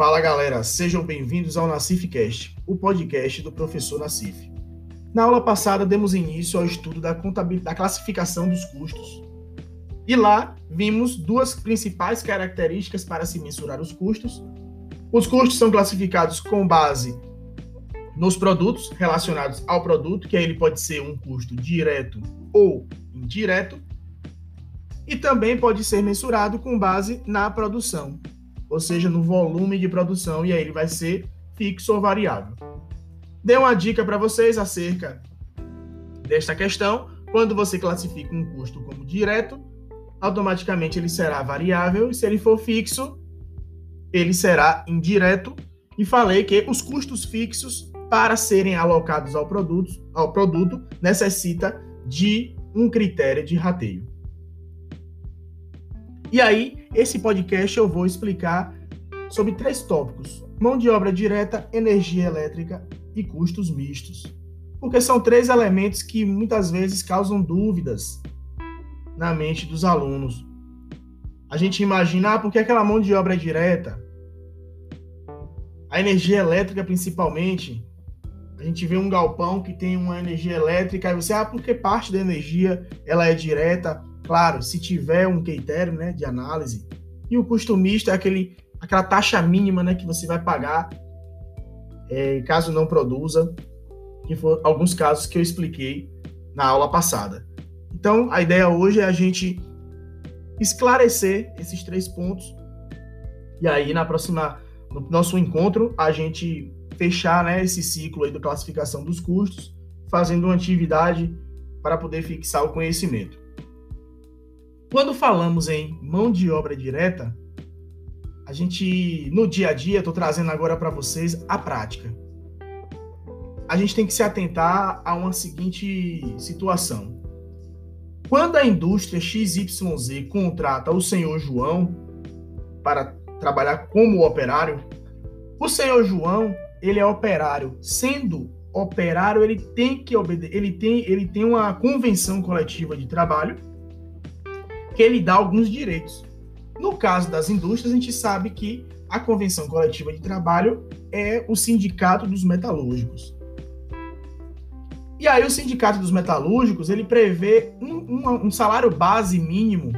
Fala galera, sejam bem-vindos ao Nacifcast, o podcast do professor Nacif. Na aula passada demos início ao estudo da, da classificação dos custos. E lá vimos duas principais características para se mensurar os custos. Os custos são classificados com base nos produtos relacionados ao produto, que aí ele pode ser um custo direto ou indireto, e também pode ser mensurado com base na produção, ou seja, no volume de produção, e aí ele vai ser fixo ou variável. Dei uma dica para vocês acerca desta questão. Quando você classifica um custo como direto, automaticamente ele será variável, e se ele for fixo, ele será indireto. E falei que os custos fixos, para serem alocados ao produto, ao produto necessita de um critério de rateio. E aí, esse podcast eu vou explicar sobre três tópicos: mão de obra direta, energia elétrica e custos mistos. Porque são três elementos que muitas vezes causam dúvidas na mente dos alunos. A gente imagina, ah, porque aquela mão de obra é direta? A energia elétrica, principalmente, a gente vê um galpão que tem uma energia elétrica, e você, ah, porque parte da energia ela é direta, Claro, se tiver um critério né, de análise. E o custo misto é aquele, aquela taxa mínima né, que você vai pagar é, caso não produza, que foram alguns casos que eu expliquei na aula passada. Então, a ideia hoje é a gente esclarecer esses três pontos e aí na próxima no nosso encontro a gente fechar né, esse ciclo aí da classificação dos custos, fazendo uma atividade para poder fixar o conhecimento. Quando falamos em mão de obra direta, a gente, no dia a dia, estou trazendo agora para vocês a prática. A gente tem que se atentar a uma seguinte situação. Quando a indústria XYZ contrata o senhor João para trabalhar como operário, o senhor João, ele é operário. Sendo operário, ele tem que obedecer, ele tem, ele tem uma convenção coletiva de trabalho que ele dá alguns direitos. No caso das indústrias, a gente sabe que a Convenção Coletiva de Trabalho é o Sindicato dos Metalúrgicos. E aí o Sindicato dos Metalúrgicos, ele prevê um, um, um salário base mínimo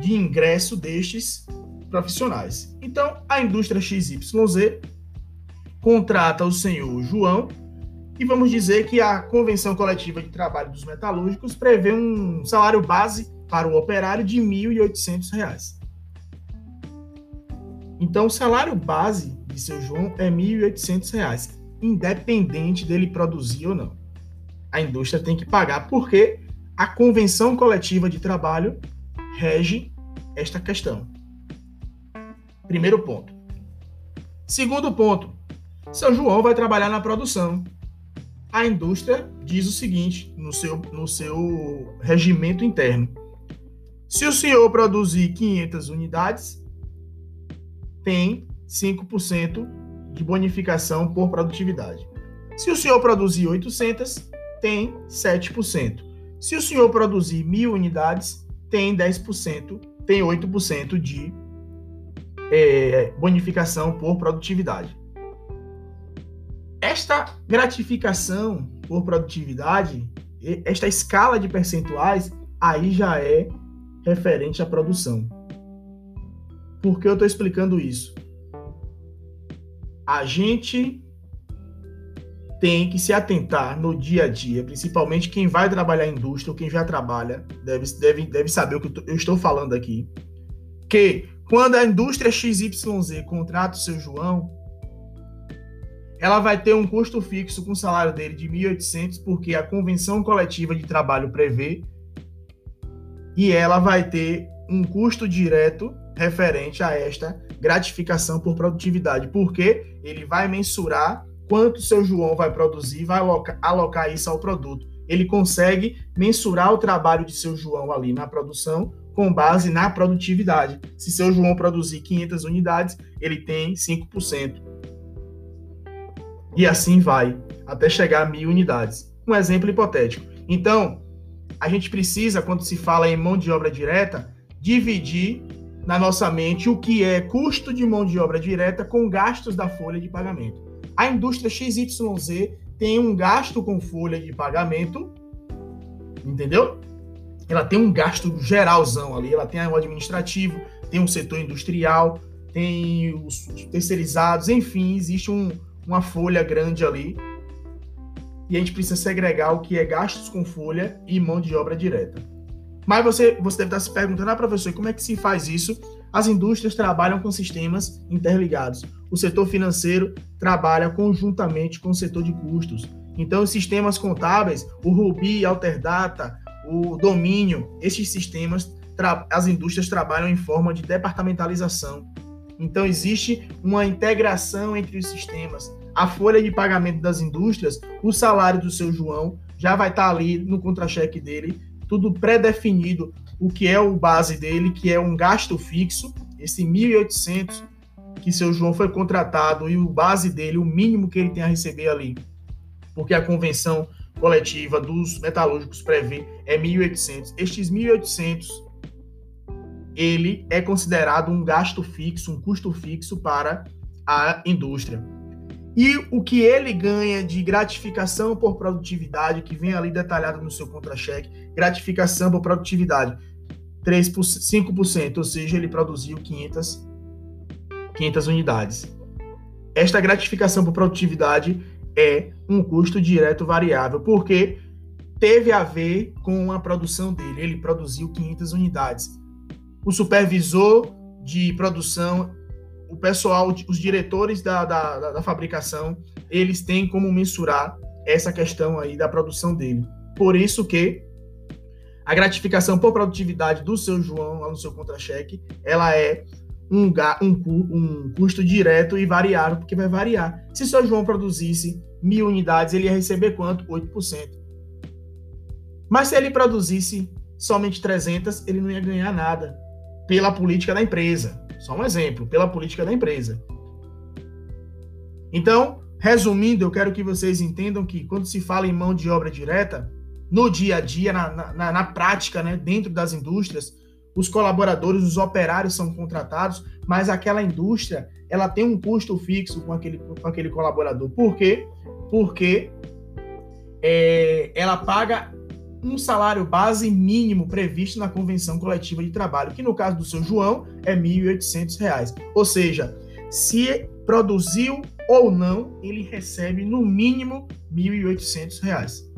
de ingresso destes profissionais. Então, a indústria XYZ contrata o senhor João e vamos dizer que a Convenção Coletiva de Trabalho dos Metalúrgicos prevê um salário base para o operário de R$ 1.800. Então, o salário base de seu João é R$ 1.800, independente dele produzir ou não. A indústria tem que pagar porque a Convenção Coletiva de Trabalho rege esta questão. Primeiro ponto. Segundo ponto, seu João vai trabalhar na produção a indústria diz o seguinte no seu, no seu regimento interno: se o senhor produzir 500 unidades, tem 5% de bonificação por produtividade. Se o senhor produzir 800, tem 7%. Se o senhor produzir mil unidades, tem 10%, tem 8% de é, bonificação por produtividade. Esta gratificação por produtividade, esta escala de percentuais, aí já é referente à produção. Por que eu estou explicando isso? A gente tem que se atentar no dia a dia, principalmente quem vai trabalhar em indústria ou quem já trabalha, deve, deve, deve saber o que eu estou falando aqui. Que quando a indústria XYZ contrata o seu João, ela vai ter um custo fixo com o salário dele de 1.800, porque a convenção coletiva de trabalho prevê, e ela vai ter um custo direto referente a esta gratificação por produtividade, porque ele vai mensurar quanto seu João vai produzir, vai alocar, alocar isso ao produto. Ele consegue mensurar o trabalho de seu João ali na produção com base na produtividade. Se seu João produzir 500 unidades, ele tem 5%. E assim vai, até chegar a mil unidades. Um exemplo hipotético. Então, a gente precisa, quando se fala em mão de obra direta, dividir na nossa mente o que é custo de mão de obra direta com gastos da folha de pagamento. A indústria XYZ tem um gasto com folha de pagamento, entendeu? Ela tem um gasto geralzão ali, ela tem o administrativo, tem um setor industrial, tem os terceirizados, enfim, existe um, uma folha grande ali. E a gente precisa segregar o que é gastos com folha e mão de obra direta. Mas você, você deve estar se perguntando, ah, professor, como é que se faz isso? As indústrias trabalham com sistemas interligados. O setor financeiro trabalha conjuntamente com o setor de custos. Então, os sistemas contábeis, o Ruby, Alterdata, o Domínio, esses sistemas, as indústrias trabalham em forma de departamentalização. Então, existe uma integração entre os sistemas. A folha de pagamento das indústrias, o salário do seu João, já vai estar ali no contra-cheque dele, tudo pré-definido, o que é o base dele, que é um gasto fixo, esse 1.800 que seu João foi contratado e o base dele, o mínimo que ele tem a receber ali, porque a convenção coletiva dos metalúrgicos prevê é 1.800. Estes 1.800 ele é considerado um gasto fixo, um custo fixo para a indústria. E o que ele ganha de gratificação por produtividade, que vem ali detalhado no seu contra-cheque, gratificação por produtividade, 3 5%, ou seja, ele produziu 500, 500 unidades. Esta gratificação por produtividade é um custo direto variável, porque teve a ver com a produção dele. Ele produziu 500 unidades o supervisor de produção, o pessoal, os diretores da, da, da fabricação, eles têm como mensurar essa questão aí da produção dele. Por isso que a gratificação por produtividade do seu João, lá no seu contra-cheque, ela é um, um, um, custo direto e variável, porque vai variar. Se seu João produzisse mil unidades, ele ia receber quanto? 8%. Mas se ele produzisse somente 300, ele não ia ganhar nada pela política da empresa. Só um exemplo, pela política da empresa. Então, resumindo, eu quero que vocês entendam que quando se fala em mão de obra direta, no dia a dia, na, na, na prática, né, dentro das indústrias, os colaboradores, os operários são contratados, mas aquela indústria ela tem um custo fixo com aquele, com aquele colaborador. Por quê? Porque é, ela paga um salário base mínimo previsto na convenção coletiva de trabalho, que no caso do seu João é R$ 1.800. Ou seja, se produziu ou não, ele recebe no mínimo R$ 1.800.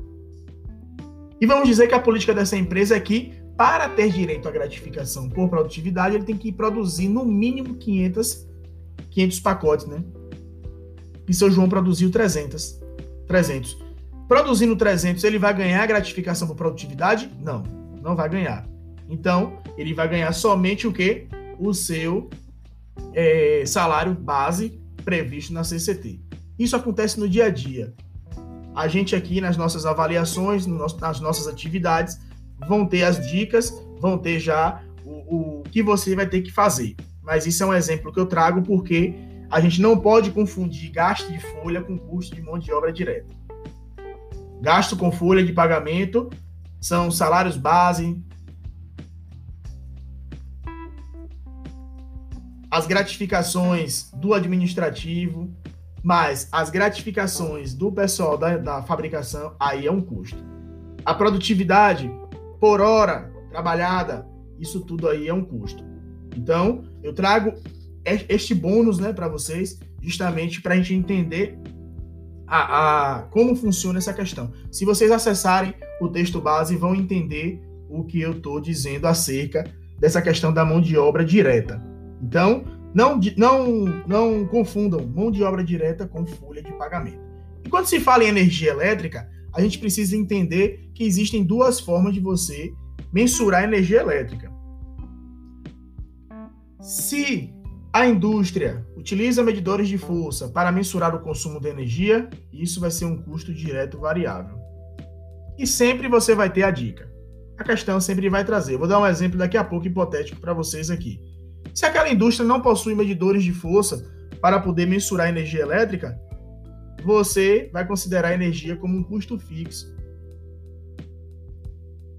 E vamos dizer que a política dessa empresa é que, para ter direito à gratificação por produtividade, ele tem que produzir no mínimo 500, 500 pacotes, né? E seu João produziu 300. 300. Produzindo 300, ele vai ganhar gratificação por produtividade? Não, não vai ganhar. Então, ele vai ganhar somente o que? O seu é, salário base previsto na CCT. Isso acontece no dia a dia. A gente aqui nas nossas avaliações, nas nossas atividades, vão ter as dicas, vão ter já o, o que você vai ter que fazer. Mas isso é um exemplo que eu trago porque a gente não pode confundir gasto de folha com custo de mão de obra direta. Gasto com folha de pagamento são salários base, as gratificações do administrativo, mais as gratificações do pessoal da, da fabricação, aí é um custo. A produtividade por hora trabalhada, isso tudo aí é um custo. Então, eu trago este bônus né, para vocês, justamente para a gente entender a, a, como funciona essa questão. Se vocês acessarem o texto base, vão entender o que eu estou dizendo acerca dessa questão da mão de obra direta. Então, não, não, não confundam mão de obra direta com folha de pagamento. E quando se fala em energia elétrica, a gente precisa entender que existem duas formas de você mensurar energia elétrica. Se a indústria utiliza medidores de força para mensurar o consumo de energia, isso vai ser um custo direto variável. E sempre você vai ter a dica. A questão sempre vai trazer. Vou dar um exemplo daqui a pouco hipotético para vocês aqui. Se aquela indústria não possui medidores de força para poder mensurar a energia elétrica, você vai considerar a energia como um custo fixo.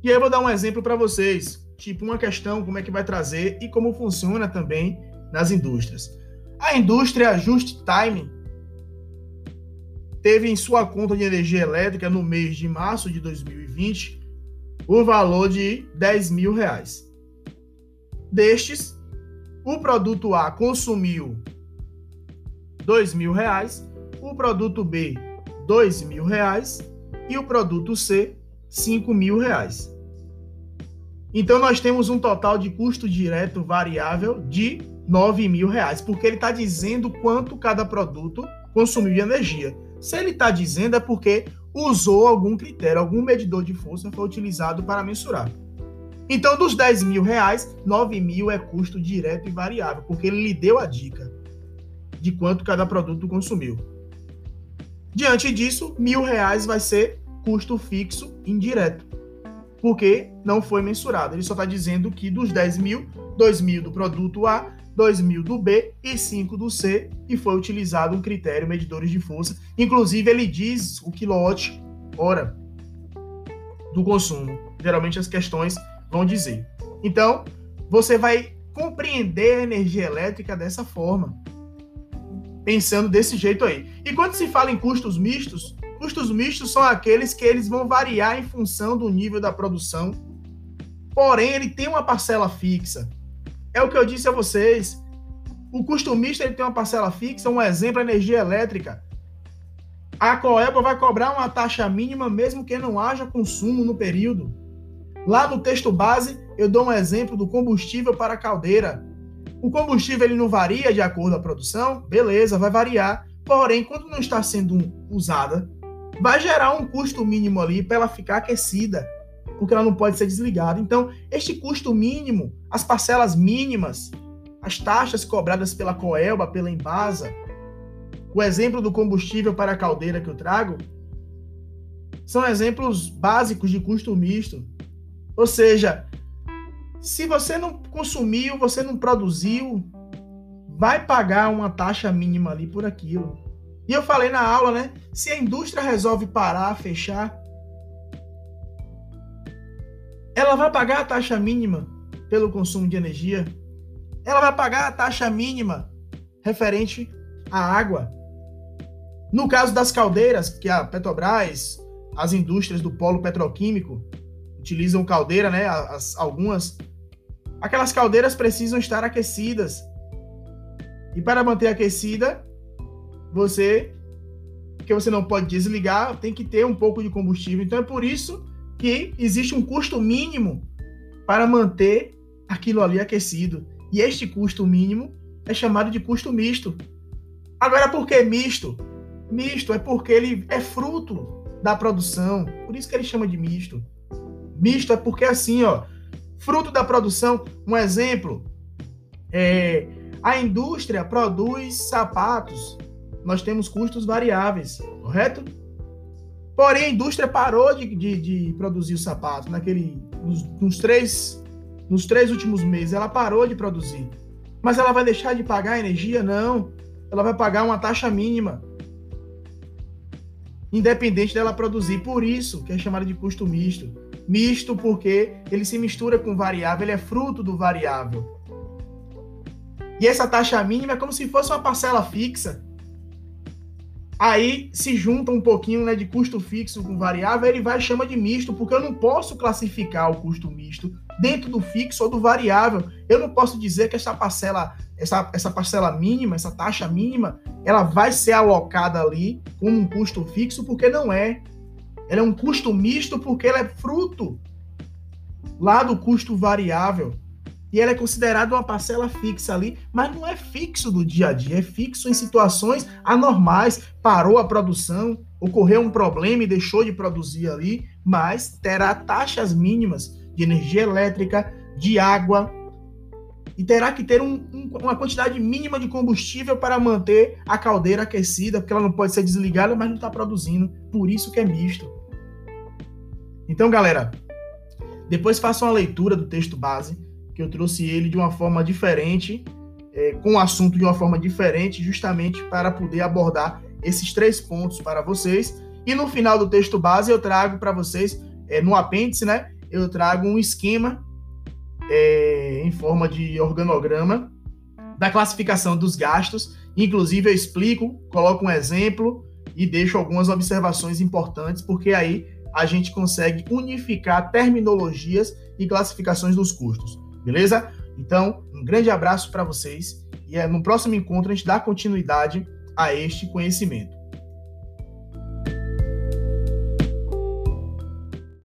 E aí eu vou dar um exemplo para vocês. tipo uma questão, como é que vai trazer e como funciona também nas indústrias. A indústria Just Time teve em sua conta de energia elétrica no mês de março de 2020 o valor de 10 mil reais. Destes, o produto A consumiu 2 mil reais, o produto B 2 mil reais e o produto C 5 mil reais. Então nós temos um total de custo direto variável de 9 mil reais, porque ele está dizendo quanto cada produto consumiu de energia. Se ele está dizendo é porque usou algum critério, algum medidor de força foi utilizado para mensurar. Então, dos 10 mil reais, 9 mil é custo direto e variável, porque ele lhe deu a dica de quanto cada produto consumiu. Diante disso, mil reais vai ser custo fixo indireto, porque não foi mensurado. Ele só está dizendo que dos 10 mil, 2 mil do produto A, 2 mil do B e 5 do C, e foi utilizado um critério medidores de força. Inclusive, ele diz o quilowatt hora do consumo. Geralmente as questões vão dizer. Então, você vai compreender a energia elétrica dessa forma, pensando desse jeito aí. E quando se fala em custos mistos, custos mistos são aqueles que eles vão variar em função do nível da produção, porém ele tem uma parcela fixa. É o que eu disse a vocês. O custo misto ele tem uma parcela fixa, um exemplo, energia elétrica. A Coelba vai cobrar uma taxa mínima mesmo que não haja consumo no período. Lá no texto base, eu dou um exemplo do combustível para a caldeira. O combustível ele não varia de acordo com a produção? Beleza, vai variar. Porém, quando não está sendo usada, vai gerar um custo mínimo ali para ela ficar aquecida, porque ela não pode ser desligada. Então, este custo mínimo, as parcelas mínimas, as taxas cobradas pela Coelba, pela Embasa, o exemplo do combustível para a caldeira que eu trago, são exemplos básicos de custo misto. Ou seja, se você não consumiu, você não produziu, vai pagar uma taxa mínima ali por aquilo. E eu falei na aula, né? Se a indústria resolve parar, fechar, ela vai pagar a taxa mínima pelo consumo de energia. Ela vai pagar a taxa mínima referente à água. No caso das caldeiras, que a Petrobras, as indústrias do polo petroquímico utilizam caldeira, né? As, algumas. Aquelas caldeiras precisam estar aquecidas. E para manter aquecida, você que você não pode desligar, tem que ter um pouco de combustível. Então é por isso que existe um custo mínimo para manter aquilo ali aquecido. E este custo mínimo é chamado de custo misto. Agora, por que misto? Misto é porque ele é fruto da produção, por isso que ele chama de misto. Misto é porque assim, ó, fruto da produção, um exemplo, é, a indústria produz sapatos, nós temos custos variáveis, correto? Porém, a indústria parou de, de, de produzir o sapato naquele, nos, nos, três, nos três últimos meses, ela parou de produzir. Mas ela vai deixar de pagar energia? Não. Ela vai pagar uma taxa mínima independente dela produzir. Por isso que é chamado de custo misto. Misto porque ele se mistura com variável, ele é fruto do variável. E essa taxa mínima é como se fosse uma parcela fixa. Aí se junta um pouquinho né, de custo fixo com variável, ele vai chama de misto, porque eu não posso classificar o custo misto dentro do fixo ou do variável. Eu não posso dizer que essa parcela, essa, essa parcela mínima, essa taxa mínima, ela vai ser alocada ali como um custo fixo, porque não é. Ela é um custo misto porque ela é fruto lá do custo variável e ela é considerada uma parcela fixa ali, mas não é fixo do dia a dia, é fixo em situações anormais. Parou a produção, ocorreu um problema e deixou de produzir ali, mas terá taxas mínimas de energia elétrica, de água, e terá que ter um, um, uma quantidade mínima de combustível para manter a caldeira aquecida, porque ela não pode ser desligada, mas não está produzindo. Por isso que é misto. Então, galera, depois façam a leitura do texto base que eu trouxe ele de uma forma diferente, é, com o assunto de uma forma diferente, justamente para poder abordar esses três pontos para vocês. E no final do texto base eu trago para vocês, é, no apêndice, né? Eu trago um esquema é, em forma de organograma da classificação dos gastos. Inclusive, eu explico, coloco um exemplo e deixo algumas observações importantes, porque aí a gente consegue unificar terminologias e classificações dos custos. Beleza? Então, um grande abraço para vocês e é, no próximo encontro a gente dá continuidade a este conhecimento.